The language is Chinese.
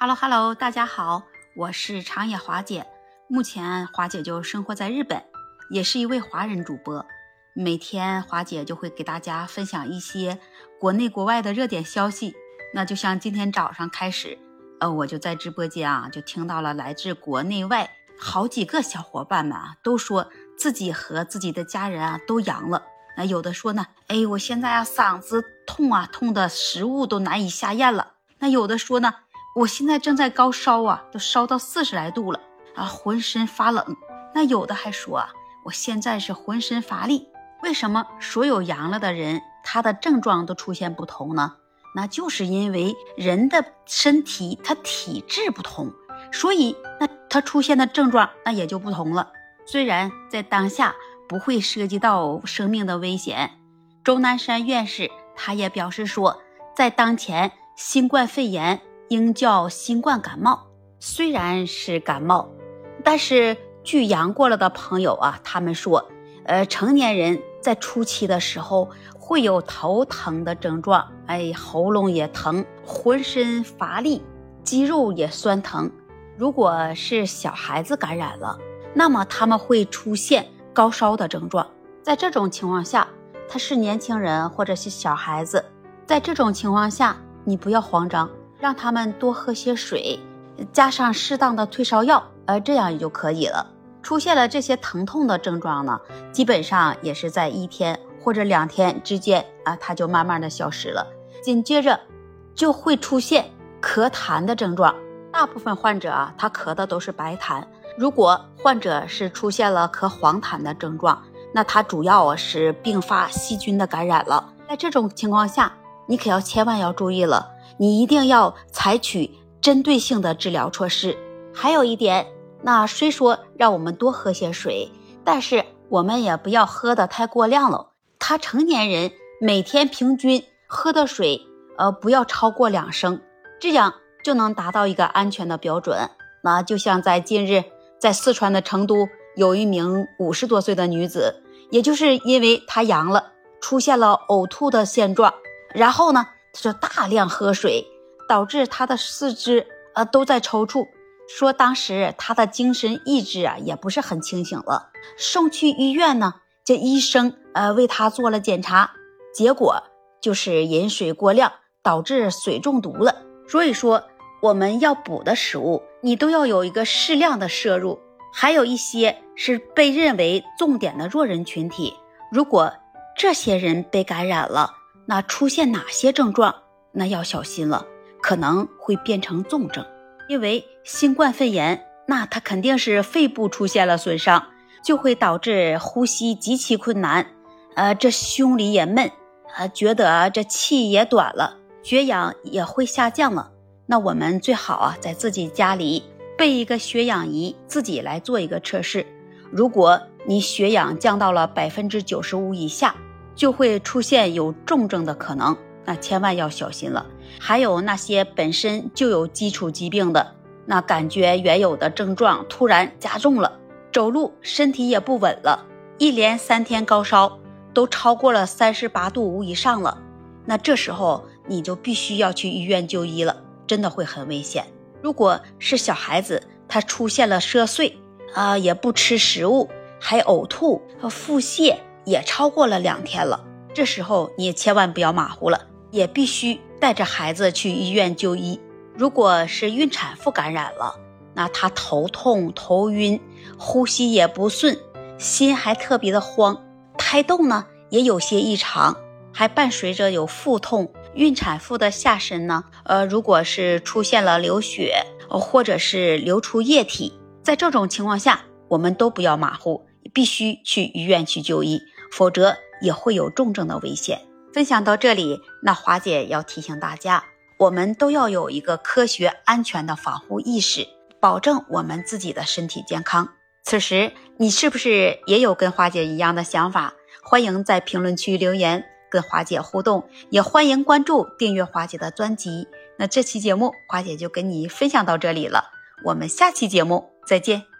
Hello Hello，大家好，我是长野华姐。目前华姐就生活在日本，也是一位华人主播。每天华姐就会给大家分享一些国内国外的热点消息。那就像今天早上开始，呃，我就在直播间啊，就听到了来自国内外好几个小伙伴们啊，都说自己和自己的家人啊都阳了。那有的说呢，哎，我现在啊嗓子痛啊，痛的食物都难以下咽了。那有的说呢。我现在正在高烧啊，都烧到四十来度了啊，浑身发冷。那有的还说啊，我现在是浑身乏力。为什么所有阳了的人，他的症状都出现不同呢？那就是因为人的身体他体质不同，所以那他出现的症状那也就不同了。虽然在当下不会涉及到生命的危险，钟南山院士他也表示说，在当前新冠肺炎。应叫新冠感冒，虽然是感冒，但是据阳过了的朋友啊，他们说，呃，成年人在初期的时候会有头疼的症状，哎，喉咙也疼，浑身乏力，肌肉也酸疼。如果是小孩子感染了，那么他们会出现高烧的症状。在这种情况下，他是年轻人或者是小孩子，在这种情况下，你不要慌张。让他们多喝些水，加上适当的退烧药，呃，这样也就可以了。出现了这些疼痛的症状呢，基本上也是在一天或者两天之间啊，它就慢慢的消失了。紧接着就会出现咳痰的症状。大部分患者啊，他咳的都是白痰。如果患者是出现了咳黄痰的症状，那他主要啊是并发细菌的感染了。在这种情况下，你可要千万要注意了。你一定要采取针对性的治疗措施。还有一点，那虽说让我们多喝些水，但是我们也不要喝的太过量了。他成年人每天平均喝的水，呃，不要超过两升，这样就能达到一个安全的标准。那就像在近日，在四川的成都，有一名五十多岁的女子，也就是因为她阳了，出现了呕吐的现状，然后呢？就大量喝水导致他的四肢呃都在抽搐，说当时他的精神意志啊也不是很清醒了。送去医院呢，这医生呃为他做了检查，结果就是饮水过量导致水中毒了。所以说我们要补的食物，你都要有一个适量的摄入。还有一些是被认为重点的弱人群体，如果这些人被感染了。那出现哪些症状？那要小心了，可能会变成重症。因为新冠肺炎，那它肯定是肺部出现了损伤，就会导致呼吸极其困难，呃，这胸里也闷，呃，觉得这气也短了，血氧也会下降了。那我们最好啊，在自己家里备一个血氧仪，自己来做一个测试。如果你血氧降到了百分之九十五以下。就会出现有重症的可能，那千万要小心了。还有那些本身就有基础疾病的，那感觉原有的症状突然加重了，走路身体也不稳了，一连三天高烧都超过了三十八度五以上了，那这时候你就必须要去医院就医了，真的会很危险。如果是小孩子，他出现了嗜睡啊，也不吃食物，还呕吐和腹泻。也超过了两天了，这时候你也千万不要马虎了，也必须带着孩子去医院就医。如果是孕产妇感染了，那她头痛、头晕，呼吸也不顺，心还特别的慌，胎动呢也有些异常，还伴随着有腹痛。孕产妇的下身呢，呃，如果是出现了流血，或者是流出液体，在这种情况下，我们都不要马虎，必须去医院去就医。否则也会有重症的危险。分享到这里，那华姐要提醒大家，我们都要有一个科学安全的防护意识，保证我们自己的身体健康。此时，你是不是也有跟华姐一样的想法？欢迎在评论区留言跟华姐互动，也欢迎关注订阅华姐的专辑。那这期节目，华姐就跟你分享到这里了，我们下期节目再见。